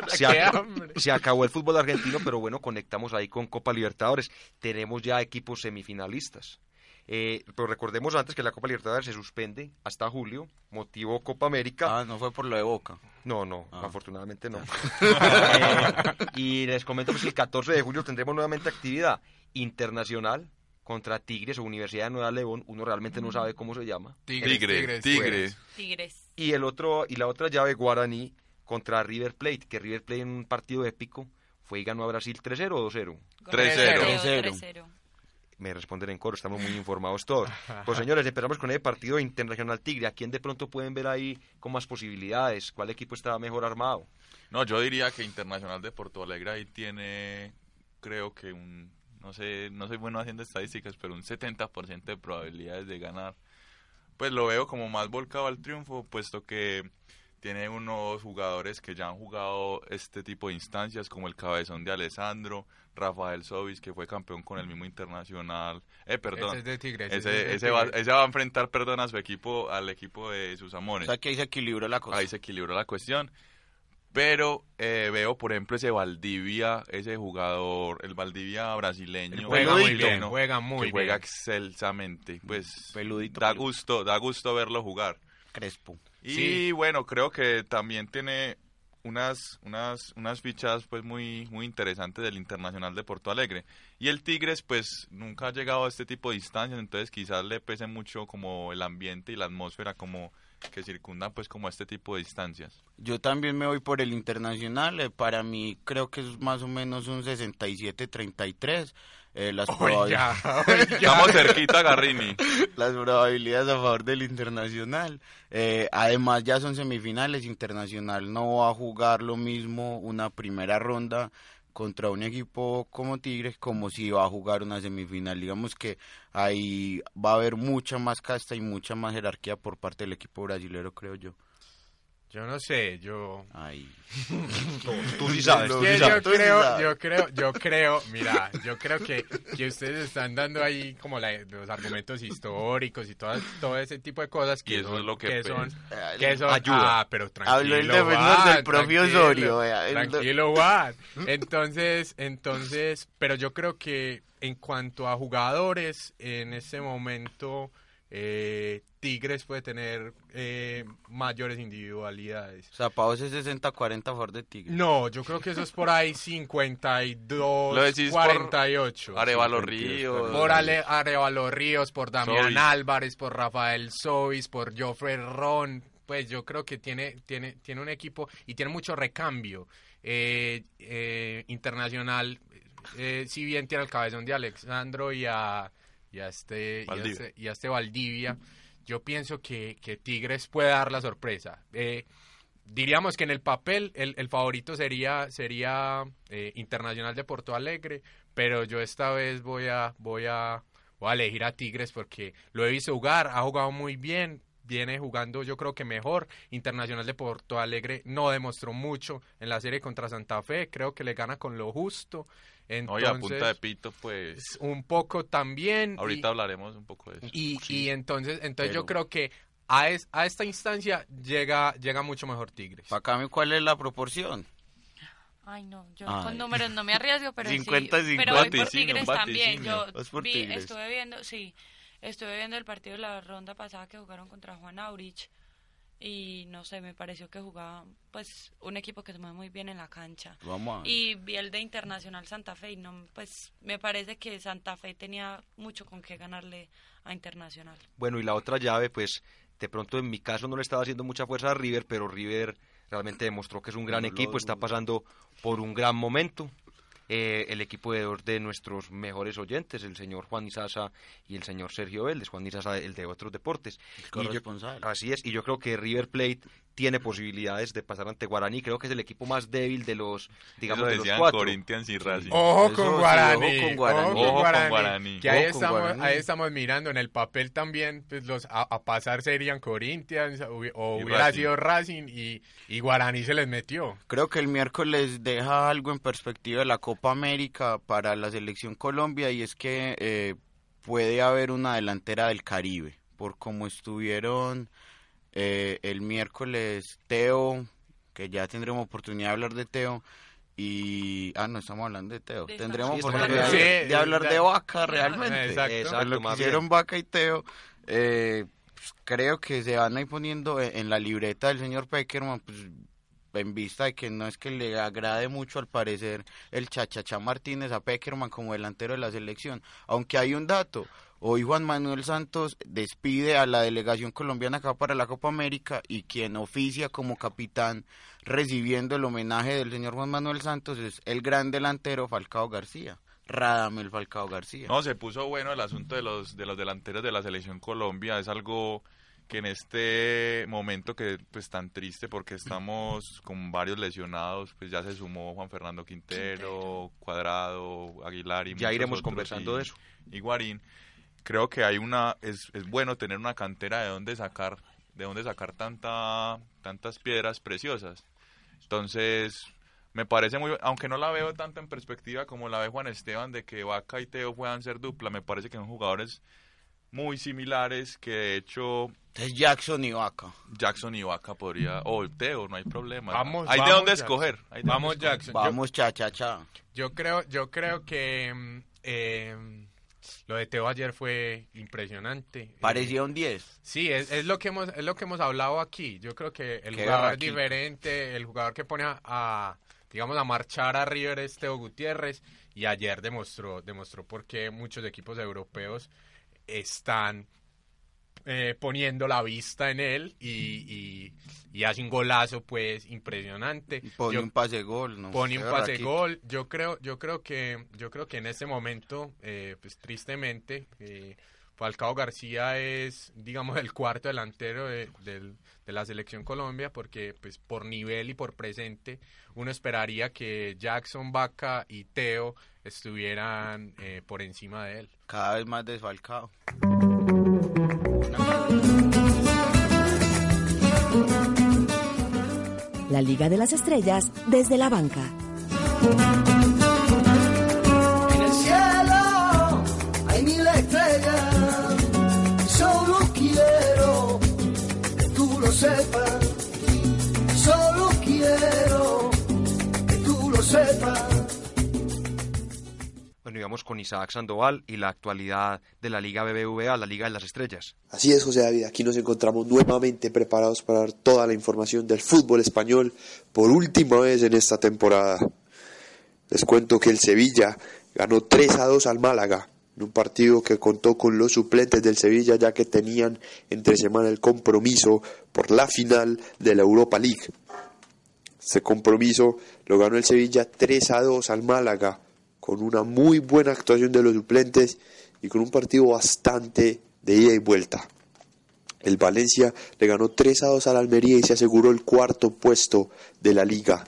se, Qué hambre. se acabó el fútbol argentino, pero bueno, conectamos ahí con Copa Libertadores. Tenemos ya equipos semifinalistas. Eh, pero recordemos antes que la Copa Libertadores se suspende hasta julio, motivo Copa América. Ah, no fue por lo de Boca. No, no, Ah. afortunadamente no. *laughs* Eh, y les comento que el 14 de julio tendremos nuevamente actividad internacional contra Tigres o Universidad de Nueva León. Uno realmente no sabe cómo se llama. Tigres, Tigre, Tigre. Tigres. Y el otro y la otra llave Guaraní contra River Plate, que River Plate en un partido épico fue y ganó a Brasil 3-0 o 2-0. 3-0. 3-0. Me responden en coro, estamos muy informados todos. *laughs* Pues señores, empezamos con el partido internacional Tigre. ¿A quién de pronto pueden ver ahí con más posibilidades? ¿Cuál equipo está mejor armado? No, yo diría que Internacional de Porto Alegre ahí tiene, creo que un, no sé, no soy bueno haciendo estadísticas, pero un 70% de probabilidades de ganar. Pues lo veo como más volcado al triunfo, puesto que tiene unos jugadores que ya han jugado este tipo de instancias, como el cabezón de Alessandro, Rafael Sobis, que fue campeón con el mismo Internacional. Eh, perdón. Ese es de Tigres, Ese, ese es de ese va, ese va a enfrentar, perdón, a su equipo, al equipo de sus amores. O sea que ahí se equilibró la cosa. Ahí se equilibró la cuestión. Pero eh, veo, por ejemplo, ese Valdivia, ese jugador, el Valdivia brasileño. Juega muy bien, juega muy que juega bien. excelsamente. Pues Peludito, da peludito. gusto, da gusto verlo jugar. Crespo. Y Sí. bueno, creo que también tiene unas, unas, unas fichas pues muy, muy interesantes del Internacional de Porto Alegre. Y el Tigres pues nunca ha llegado a este tipo de instancias, entonces quizás le pese mucho como el ambiente y la atmósfera como que circundan pues como este tipo de instancias. Yo también me voy por el internacional. eh, para mí creo que es más o menos un 67-33. Eh, las, Oiga, probabil- oiga. *laughs* Estamos cerquita, Garrini. las probabilidades a favor del internacional. Eh, además ya son semifinales. Internacional no va a jugar lo mismo una primera ronda contra un equipo como Tigres como si va a jugar una semifinal. Digamos que ahí va a haber mucha más casta y mucha más jerarquía por parte del equipo brasilero, creo yo. Yo no sé, yo... Ahí. *laughs* Tú sí sabes, tú Que sí yo sabes. creo, yo creo, yo creo, mira, yo creo que, que ustedes están dando ahí como la- los argumentos históricos y todo, todo ese tipo de cosas que Y eso son, es lo que son, pesa. que son, Ayuda. ah, pero tranquilo, Habló el defensor Juan, del propio Osorio, tranquilo, Juan. Entonces, entonces, pero yo creo que en cuanto a jugadores, en ese momento, eh, Tigres puede tener eh, mayores individualidades. O sea, vos es 60-40 a favor de Tigres. No, yo creo que eso es por ahí 52, Lo decís por 48. Arevalo 52, Ríos. Por Ale, Arevalo Ríos, por Damián. Álvarez, por Rafael Sobis, por Joffrey Ron. Pues yo creo que tiene, tiene, tiene un equipo y tiene mucho recambio eh, eh, internacional. Eh, si bien tiene el cabezón de Alexandro y a, y a este, y a Valdivia. este, y a este Valdivia, yo pienso que, que Tigres puede dar la sorpresa. Eh, diríamos que en el papel el, el favorito sería sería eh, Internacional de Porto Alegre, pero yo esta vez voy a voy a voy a elegir a Tigres porque lo he visto jugar, ha jugado muy bien, viene jugando yo creo que mejor. Internacional de Porto Alegre no demostró mucho en la serie contra Santa Fe, creo que le gana con lo justo. Oye, a punta de Entonces, pito, pues un poco también. y- ahorita hablaremos un poco de eso. y, y entonces, entonces yo pero- creo que a, es- a esta instancia llega, llega mucho mejor Tigres. Para Cami, ¿cuál es la proporción? Ay, no, yo Ay. con números no me arriesgo, pero 50 y sí. 50. Pero voy por Tigres también. Yo vi, Tigres. estuve viendo, sí, estuve viendo el partido de la ronda pasada que jugaron contra Juan Aurich y no sé, me pareció que jugaba pues un equipo que se mueve muy bien en la cancha. Vamos a- Y vi el de Internacional Santa Fe y no, pues me parece que Santa Fe tenía mucho con qué ganarle a Internacional. Bueno, y la otra llave, pues de pronto en mi caso no le estaba haciendo mucha fuerza a River, pero River realmente demostró que es un gran No lo equipo, está pasando por un gran momento. Eh, el equipo de dos de nuestros mejores oyentes, el señor Juan Isasa y el señor Sergio Vélez, Juan Isasa el de otros deportes. Y yo- corresponsal. así es, y yo creo que River Plate tiene posibilidades de pasar ante Guaraní, creo que es el equipo más débil de los, digamos, de los decían cuatro. Corinthians y Racing. Ojo Eso con sí, Guaraní, ojo con Guaraní. con Ojo con Guaraní, Guaraní. que ahí Ojo con estamos, Guaraní. ahí estamos mirando en el papel también, pues los a, a pasar serían Corinthians o, hubi- o Y hubiera Racing. sido Racing y, y Guaraní se les metió. Creo que el miércoles deja algo en perspectiva de la Copa América para la selección Colombia y es que eh, puede haber una delantera del Caribe, por como estuvieron eh, el miércoles Teo, que ya tendremos oportunidad de hablar de Teo, y... Ah, no, estamos hablando de Teo. De Tendremos Sí, oportunidad de, hablar de Vaca realmente. Exacto. Exacto, lo que hicieron. Vaca y Teo, eh, pues, creo que se van a ir poniendo en, en la libreta del señor Peckerman, pues en vista de que no es que le agrade mucho al parecer el Chachachá Martínez a Peckerman como delantero de la selección. Aunque hay un dato, hoy Juan Manuel Santos despide a la delegación colombiana acá para la Copa América y quien oficia como capitán recibiendo el homenaje del señor Juan Manuel Santos es el gran delantero Falcao García. Radamel Falcao García. No, se puso bueno el asunto de los, de los delanteros de la selección Colombia. Es algo que en este momento que pues tan triste porque estamos con varios lesionados, pues ya se sumó Juan Fernando Quintero, Cuadrado, Aguilar y Ya iremos otros, conversando y- de eso. Y Guarín. Creo que hay una es, es bueno tener una cantera de dónde sacar de dónde sacar tanta tantas piedras preciosas. Entonces, me parece muy, aunque no la veo tanto en perspectiva como la ve Juan Esteban, de que Vaca y Teo puedan ser dupla, me parece que son jugadores muy similares, que de hecho... Es Jackson y Vaca. Jackson y Vaca podría, o Teo, no hay problema. Vamos, hay de dónde Jackson. escoger. hay de Vamos, dónde escoger. Jackson. Vamos, cha, cha, cha. Yo creo, yo creo que mm, eh, lo de Teo ayer fue impresionante. Parecía Eh, un 10. Sí, es, es lo que hemos es lo que hemos hablado aquí. Yo creo que el Qué jugador berraquito. diferente, el jugador que pone a, a, digamos a marchar a River es Teo Gutiérrez y ayer demostró demostró por qué muchos equipos europeos están eh, poniendo la vista en él y, y, y hace un golazo pues impresionante. Pone Yo- un pase gol, ¿no? pone un pase gol. Yo creo, yo creo que, yo creo que en este momento, eh, pues tristemente, eh, Falcao García es, digamos, *laughs* el cuarto delantero de, de la selección Colombia, porque pues por nivel y por presente uno esperaría que Jackson, Vaca y Teo estuvieran eh, por encima de él. Cada vez más desfalcado. La Liga de las Estrellas desde la banca. En el cielo hay mil estrellas. Solo quiero que tú lo sepas. Solo quiero que tú lo sepas. Bueno, íbamos con Isaac Sandoval y la actualidad de la Liga BBVA, la Liga de las Estrellas. Así es, José David, aquí nos encontramos nuevamente preparados para dar toda la información del fútbol español por última vez en esta temporada. Les cuento que el Sevilla ganó 3 a 2 al Málaga, en un partido que contó con los suplentes del Sevilla ya que tenían entre semana el compromiso por la final de la Europa League. Este compromiso lo ganó el Sevilla 3 a 2 al Málaga, con una muy buena actuación de los suplentes y con un partido bastante de ida y vuelta. El Valencia le ganó 3 a 2 al Almería y se aseguró el cuarto puesto de la liga.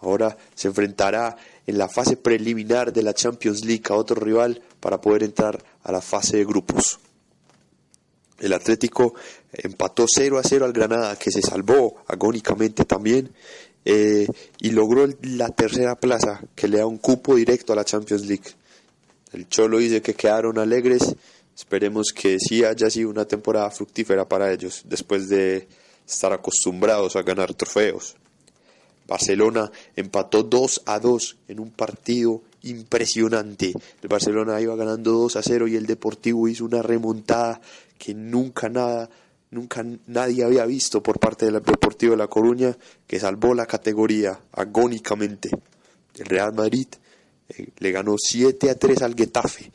Ahora se enfrentará en la fase preliminar de la Champions League a otro rival para poder entrar a la fase de grupos. El Atlético empató 0 a 0 al Granada, que se salvó agónicamente también, eh, y logró la tercera plaza, que le da un cupo directo a la Champions League. El Cholo dice que quedaron alegres, esperemos que sí haya sido una temporada fructífera para ellos, después de estar acostumbrados a ganar trofeos. Barcelona empató 2 a 2 en un partido impresionante. El Barcelona iba ganando 2 a 0 y el Deportivo hizo una remontada que nunca nada nunca nadie había visto por parte del Deportivo de La Coruña, que salvó la categoría agónicamente. El Real Madrid eh, le ganó 7 a 3 al Getafe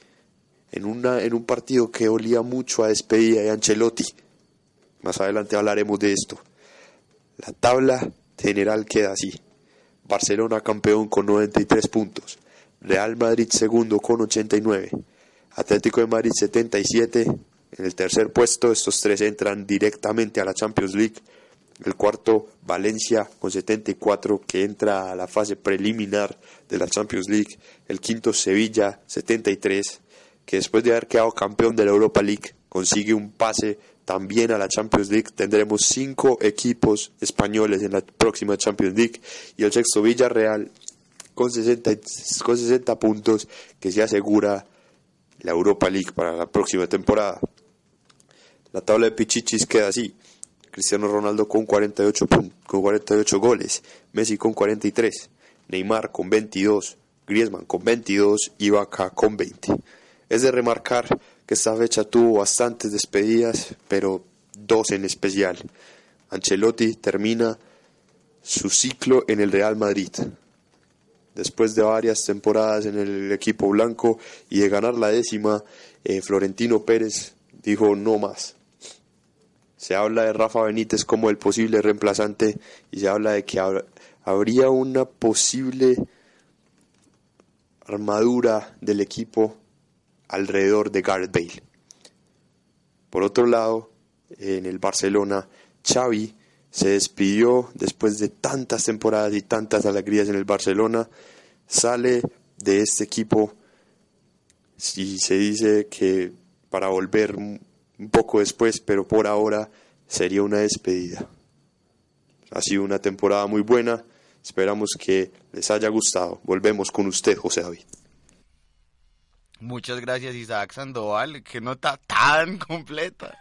en, una, en un partido que olía mucho a despedida de Ancelotti. Más adelante hablaremos de esto. La tabla general queda así. Barcelona campeón con 93 puntos. Real Madrid segundo con 89. Atlético de Madrid 77. En el tercer puesto estos tres entran directamente a la Champions League. El cuarto Valencia con 74 que entra a la fase preliminar de la Champions League. El quinto Sevilla 73 que después de haber quedado campeón de la Europa League consigue un pase también a la Champions League. Tendremos cinco equipos españoles en la próxima Champions League y el sexto Villarreal con 60, con 60 puntos que se asegura la Europa League para la próxima temporada. La tabla de Pichichis queda así. Cristiano Ronaldo con 48, con 48 goles, Messi con 43, Neymar con 22, Griezmann con 22 y Vaca con 20. Es de remarcar que esta fecha tuvo bastantes despedidas, pero dos en especial. Ancelotti termina su ciclo en el Real Madrid. Después de varias temporadas en el equipo blanco y de ganar la décima, eh, Florentino Pérez dijo no más. Se habla de Rafa Benítez como el posible reemplazante y se habla de que habría una posible armadura del equipo alrededor de Gareth Bale. Por otro lado, en el Barcelona, Xavi se despidió después de tantas temporadas y tantas alegrías en el Barcelona, sale de este equipo y se dice que para volver un poco después, pero por ahora sería una despedida. Ha sido una temporada muy buena, esperamos que les haya gustado. Volvemos con usted, José David. Muchas gracias Isaac Sandoval, que nota tan *laughs* completa.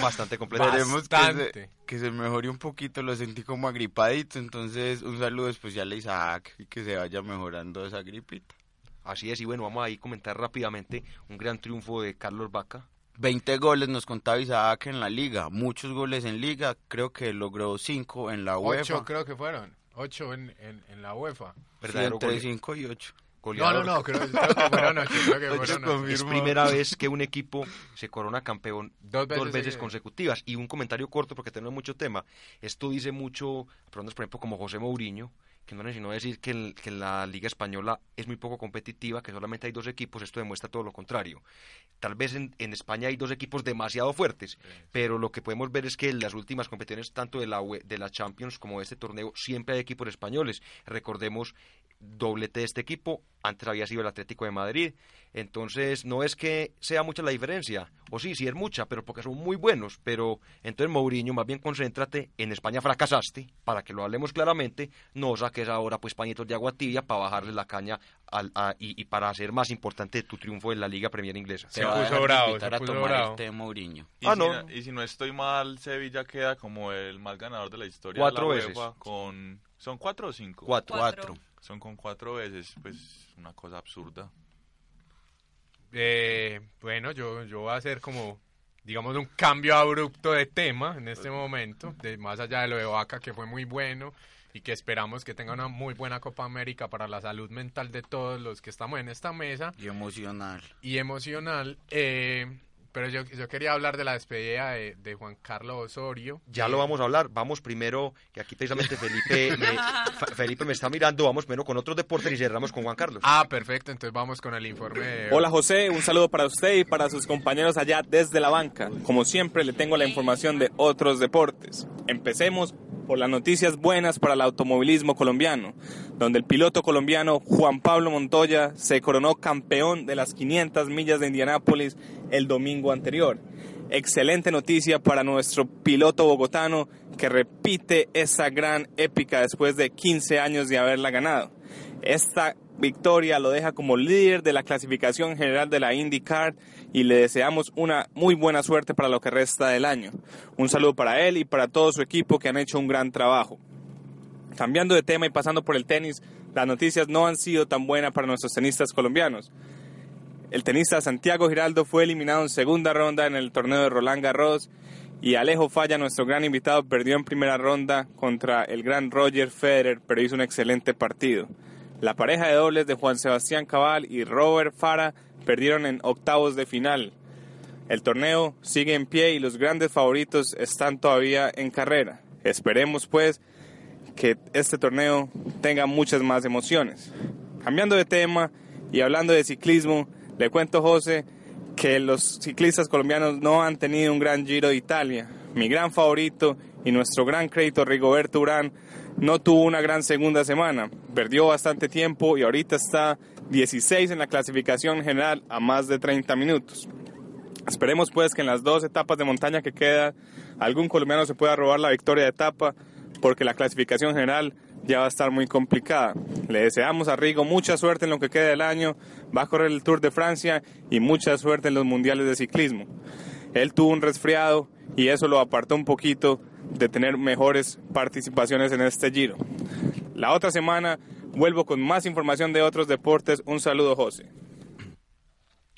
Bastante completa. Esperemos que se, que se, mejore un poquito, lo sentí como agripadito, entonces un saludo especial a Isaac y que se vaya mejorando esa gripita. Así es, y bueno, vamos a ahí comentar rápidamente un gran triunfo de Carlos Vaca. 20 goles nos contaba Isaac en la liga, muchos goles en liga, creo que logró 5 en la UEFA. 8 creo que fueron, 8 en, en, en, la UEFA. Sí, entre 5 y 8. No, no, no, creo, creo que fueron ocho, creo que fueron ocho. Es primera vez que un equipo se corona campeón dos veces, dos veces consecutivas. Y un comentario corto, porque tenemos mucho tema. Esto dice mucho, por ejemplo, como José Mourinho, que no necesito decir que, el, que, la Liga Española es muy poco competitiva, que solamente hay dos equipos, esto demuestra todo lo contrario. Tal vez en, en España hay dos equipos demasiado fuertes, sí. pero lo que podemos ver es que en las últimas competiciones, tanto de la, de la Champions como de este torneo, siempre hay equipos españoles. Recordemos doblete de este equipo, antes había sido el Atlético de Madrid, entonces no es que sea mucha la diferencia, o sí, sí es mucha, pero porque son muy buenos, pero entonces Mourinho, más bien concéntrate, en España fracasaste, para que lo hablemos claramente, no saques ahora pues pañitos de agua tibia para bajarle la caña al, a, y, y, para hacer más importante tu triunfo en la Liga Premier Inglesa. Se, se puso bravo, se puso bravo. Este Mourinho. Y, ah, si no. no. y si no estoy mal, Sevilla queda como el más ganador de la historia Cuatro de la veces. Con... ¿Son cuatro o cinco? Cuatro. Cuatro. Son con cuatro veces, pues una cosa absurda. Eh, bueno, yo, yo voy a hacer como, digamos, un cambio abrupto de tema en este momento, de, más allá de lo de Vaca, que fue muy bueno y que esperamos que tenga una muy buena Copa América para la salud mental de todos los que estamos en esta mesa. Y emocional. Y emocional. Eh, pero yo, yo quería hablar de la despedida de, de Juan Carlos Osorio. Ya lo vamos a hablar. Vamos primero, que aquí precisamente Felipe *laughs* me, Felipe me está mirando, vamos primero con otros deportes y cerramos con Juan Carlos. Ah, perfecto. Entonces vamos con el informe. De... Hola José, un saludo para usted y para sus compañeros allá desde la banca. Como siempre le tengo la información de otros deportes. Empecemos por las noticias buenas para el automovilismo colombiano, donde el piloto colombiano Juan Pablo Montoya se coronó campeón de las 500 millas de Indianápolis el domingo anterior. Excelente noticia para nuestro piloto bogotano que repite esa gran épica después de 15 años de haberla ganado. Esta victoria lo deja como líder de la clasificación general de la IndyCar y le deseamos una muy buena suerte para lo que resta del año. Un saludo para él y para todo su equipo que han hecho un gran trabajo. Cambiando de tema y pasando por el tenis, las noticias no han sido tan buenas para nuestros tenistas colombianos. El tenista Santiago Giraldo fue eliminado en segunda ronda en el torneo de Roland Garros Y Alejo Falla, nuestro gran invitado, perdió en primera ronda contra el gran Roger Federer, pero hizo un excelente partido. La pareja de dobles de Juan Sebastián Cabal y Robert Fara perdieron en octavos de final. El torneo sigue en pie y los grandes favoritos están todavía en carrera. Esperemos pues que este torneo tenga muchas más emociones. Cambiando de tema y hablando de ciclismo, le cuento José que los ciclistas colombianos no han tenido un gran Giro de Italia. Mi gran favorito y nuestro gran crédito Rigoberto Urán no tuvo una gran segunda semana. Perdió bastante tiempo y ahorita está 16 en la clasificación general a más de 30 minutos. Esperemos pues que en las dos etapas de montaña que quedan algún colombiano se pueda robar la victoria de etapa porque la clasificación general ya va a estar muy complicada. Le deseamos a Rigo mucha suerte en lo que queda del año, va a correr el Tour de Francia y mucha suerte en los mundiales de ciclismo. Él tuvo un resfriado y eso lo apartó un poquito de tener mejores participaciones en este giro. La otra semana vuelvo con más información de otros deportes. Un saludo, José.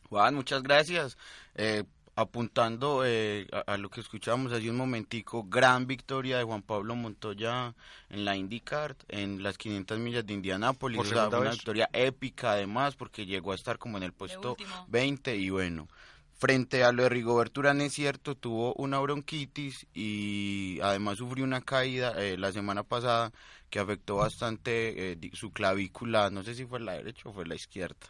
Juan, muchas gracias. Eh, apuntando eh, a, a, lo que escuchamos hace un momentico, gran victoria de Juan Pablo Montoya en la IndyCar, en las 500 millas de Indianápolis, o sea, una vez. victoria épica además, porque llegó a estar como en el puesto 20 y bueno. Frente a lo de Rigoberto Urán es cierto, tuvo una bronquitis y además sufrió una caída eh, la semana pasada que afectó bastante eh, su clavícula, no sé si fue la derecha o fue la izquierda.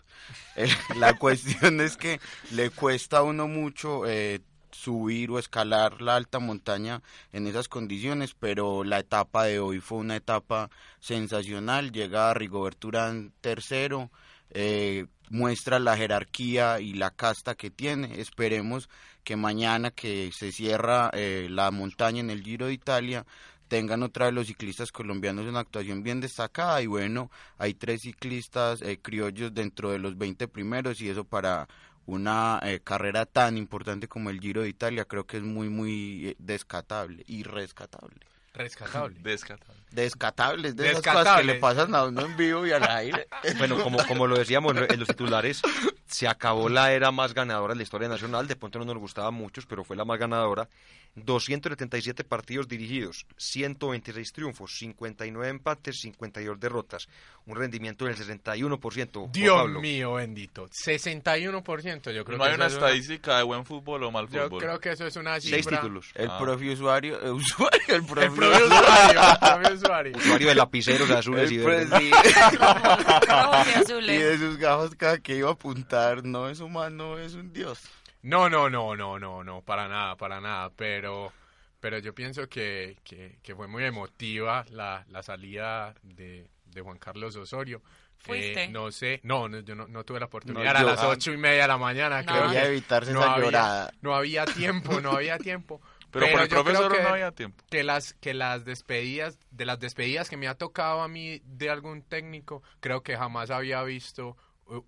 *laughs* La cuestión es que le cuesta a uno mucho eh, subir o escalar la alta montaña en esas condiciones, pero la etapa de hoy fue una etapa sensacional, llega Rigoberto Urán tercero, eh, muestra la jerarquía y la casta que tiene. Esperemos que mañana que se cierra eh, la montaña en el Giro de Italia tengan otra vez los ciclistas colombianos una actuación bien destacada y bueno, hay tres ciclistas eh, criollos dentro de los 20 primeros y eso para una eh, carrera tan importante como el Giro de Italia creo que es muy muy eh, descatable y rescatable. Rescatable. *laughs* Descatable. Descatable, es de esas cosas que le pasan a uno en vivo y al aire. *laughs* Bueno, como, como lo decíamos en los titulares, se acabó la era más ganadora de la historia nacional. De pronto no nos gustaba a muchos, pero fue la más ganadora. 277 partidos dirigidos, 126 triunfos, 59 empates, 52 derrotas. Un rendimiento del 61%. Juan Dios Pablo. mío, bendito. 61%, yo creo No que hay una es estadística de buen fútbol o mal Yo fútbol. creo que eso es una cifra. El Ah. propio usuario, eh, usuario, el propio, El propio usuario, el propio usuario. Usuario de lapiceros azules El y verdes. sí. *laughs* Y de sus gafas cada que iba a apuntar, no es humano, es un dios. No, no, no, no, no, no, para nada, para nada, pero, pero yo pienso que, que, que fue muy emotiva la, la salida de, de Juan Carlos Osorio. ¿Fuiste? Eh, no sé, no, no, yo no, no tuve la oportunidad, No, era a las ocho y media de la mañana, No. creo evitarse no esa había, llorada. no había tiempo, no había tiempo. *laughs* Pero por el profesor que- no había tiempo. que las que las despedidas de las despedidas que me ha tocado a mí de algún técnico creo que jamás había visto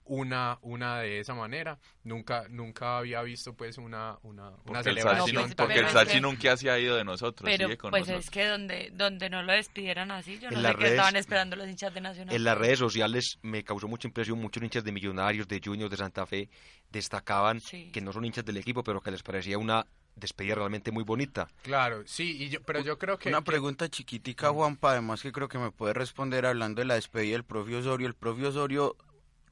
una una de esa manera nunca nunca había visto pues una una, una Porque celebración Sachi, No, pues, porque el Sachi que- nunca se ha ido de nosotros, Pero sigue con pues nosotros. es que donde, donde no lo despidieran así, yo no En sé las qué redes- estaban esperando los hinchas de Nacional. En las redes sociales me causó mucha impresión, muchos hinchas de Millonarios, de Juniors, de Santa Fe, destacaban Sí. que no son hinchas del equipo, pero que les parecía una despedida realmente muy bonita. claro sí y yo, pero yo creo que Una pregunta chiquitica, Juanpa, además que creo que me puede responder hablando de la despedida del propio Osorio. ¿El propio Osorio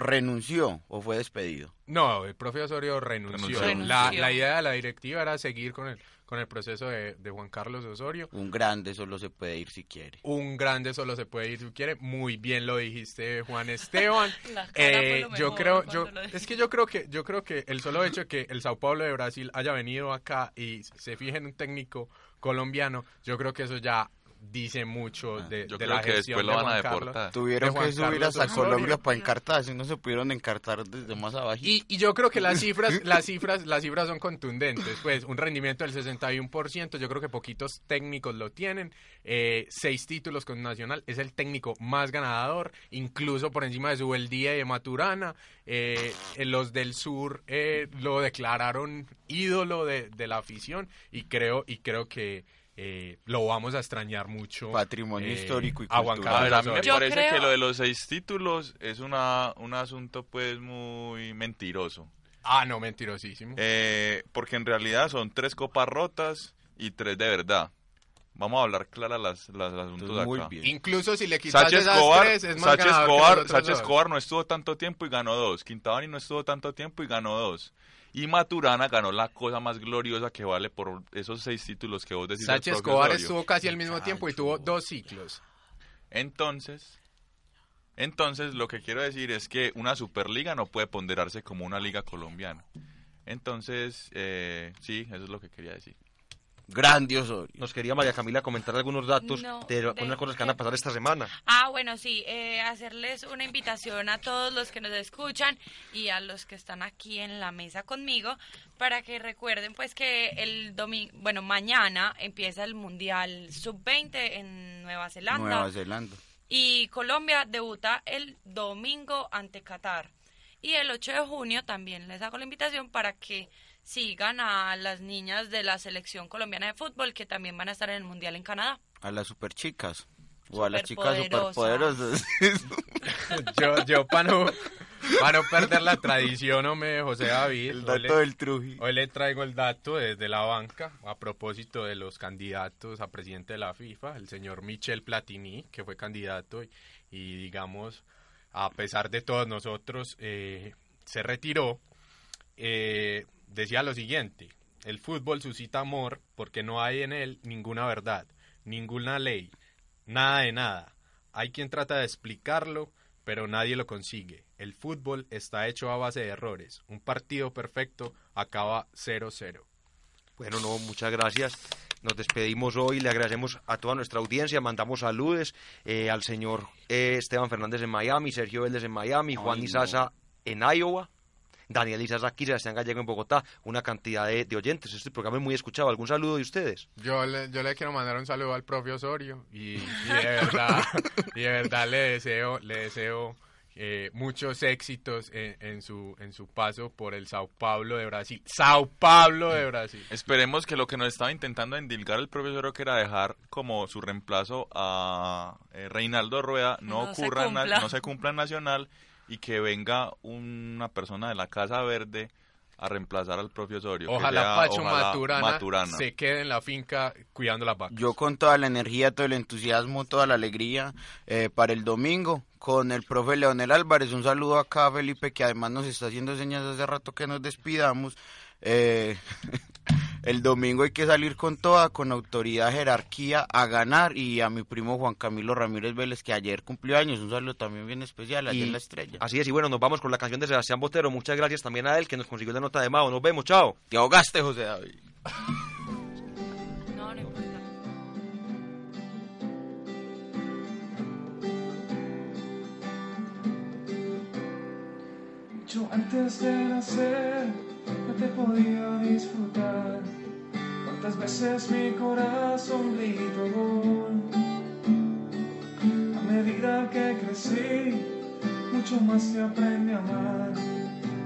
renunció o fue despedido? no el profe Osorio renunció. Renunció. La, idea de la directiva era seguir con el con el proceso de, de Juan Carlos Osorio Un grande solo se puede ir si quiere. un grande solo se puede ir si quiere. Muy bien lo dijiste, Juan Esteban. *laughs* Eh, yo creo, yo, es que yo creo que, yo creo que el solo hecho de que el Sao Paulo de Brasil haya venido acá y se fije en un técnico colombiano, yo creo que eso ya dice mucho de, Ah, Yo de creo la que gestión después lo de van a Juan Carlos. deportar. Tuvieron de que subir hasta. Colombia para encartarse, no se pudieron encartar desde más abajo. Y, y yo creo que las *laughs* cifras, las cifras, las cifras son contundentes. Pues un rendimiento del 61%, yo creo que poquitos técnicos lo tienen. Eh, seis títulos con Nacional, es el técnico más ganador, incluso por encima de Subeldía y de Maturana. Eh, eh, los del sur eh, lo declararon ídolo de, de la afición y creo, y creo que eh, lo vamos a extrañar mucho. Patrimonio eh, histórico y cultural. A ver, a mí me. Yo parece creo- que lo de los seis títulos es una, un asunto pues muy mentiroso. Ah, no, mentirosísimo. Eh, porque en realidad son tres copas rotas y tres de verdad. Vamos a hablar claras las, las, las asuntos de Muy acá. bien. Incluso si le quitas esas Escobar, tres, es más que Escobar, dos. Escobar no estuvo tanto tiempo y ganó dos. Quintabani no estuvo tanto tiempo y ganó dos. Y Maturana ganó la cosa más gloriosa que vale por esos seis títulos que vos decís. propio Escobar estuvo casi al mismo tiempo y tuvo dos ciclos. Entonces, entonces lo que quiero decir es que una Superliga no puede ponderarse como una liga colombiana. Entonces, eh, sí, eso es lo que quería decir. Grandioso. Nos quería María Camila comentar algunos datos No, de de- algunas cosas que van a pasar esta semana. Ah, bueno, sí, eh, hacerles una invitación a todos los que nos escuchan y a los que están aquí en la mesa conmigo para que recuerden pues que el domingo, bueno, mañana empieza el Mundial Sub-20 en Nueva Zelanda Nueva Zelanda. y Colombia debuta el domingo ante Qatar. Y el 8 de junio también les hago la invitación para que sigan a las niñas de la selección colombiana de fútbol que también van a estar en el Mundial en Canadá. A las super chicas. O a las chicas Superpoderosas. *laughs* Yo, yo para no, pa' no perder la tradición, hombre, José David. El hoy dato le- del Truji. Hoy le traigo el dato desde la banca a propósito de los candidatos a presidente de la FIFA, el señor Michel Platini, que fue candidato y, y, digamos, a pesar de todos nosotros, eh, se retiró. Eh, decía lo siguiente, el fútbol suscita amor porque no hay en él ninguna verdad, ninguna ley, nada de nada. Hay quien trata de explicarlo, pero nadie lo consigue. El fútbol está hecho a base de errores. Un partido perfecto acaba 0-0. Bueno, no, muchas gracias. Nos despedimos hoy, le agradecemos a toda nuestra audiencia, mandamos saludes eh, al señor eh, Esteban Fernández en Miami, Sergio Vélez en Miami, Juan Ay, Izaza en Iowa, Daniel Izaza aquí, Sebastián Gallego en Bogotá, una cantidad de, de oyentes. Este programa es muy escuchado. ¿Algún saludo de ustedes? Yo le, yo le quiero mandar un saludo al profe Osorio y, y de *laughs* verdad, y de verdad le deseo, le deseo eh, muchos éxitos en, en su en su paso por el Sao Paulo de Brasil. Sao Paulo de Brasil. Esperemos que lo que nos estaba intentando endilgar el profesor que era dejar como su reemplazo a eh, Reinaldo Rueda no, No se ocurra na- cumpla. no se cumpla en Nacional y que venga una persona de la Casa Verde a reemplazar al propio Osorio. que Ojalá sea- Pacho ojalá Maturana, Maturana. se quede en la finca cuidando las vacas. Yo con toda la energía, todo el entusiasmo, toda la alegría eh, para el domingo con el profe Leonel Álvarez. Un saludo acá a Felipe que además nos está haciendo señas hace rato que nos despidamos. Eh, *laughs* el domingo hay que salir con toda, con autoridad, jerarquía, a ganar y a mi primo Juan Camilo Ramírez Vélez que ayer cumplió años. Un saludo también bien especial, ayer Y- la estrella. Así es, y bueno, nos vamos con la canción de Sebastián Botero. Muchas gracias también a él que nos consiguió la nota de Mao. Nos vemos, chao. Te ahogaste, José David. No, no importa. Yo antes de nacer te podía disfrutar. Cuántas veces mi corazón gritó. A medida que crecí, mucho más te aprendí a amar.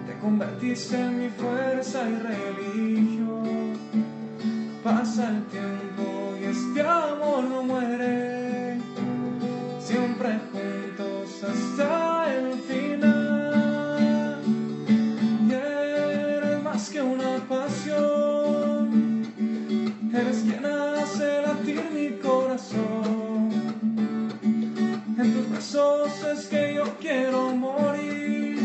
Te convertiste en mi fuerza y religión. Pasa el tiempo y este amor no muere. En tus brazos es que yo quiero morir.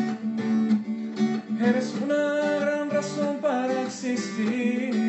Eres una gran razón para existir.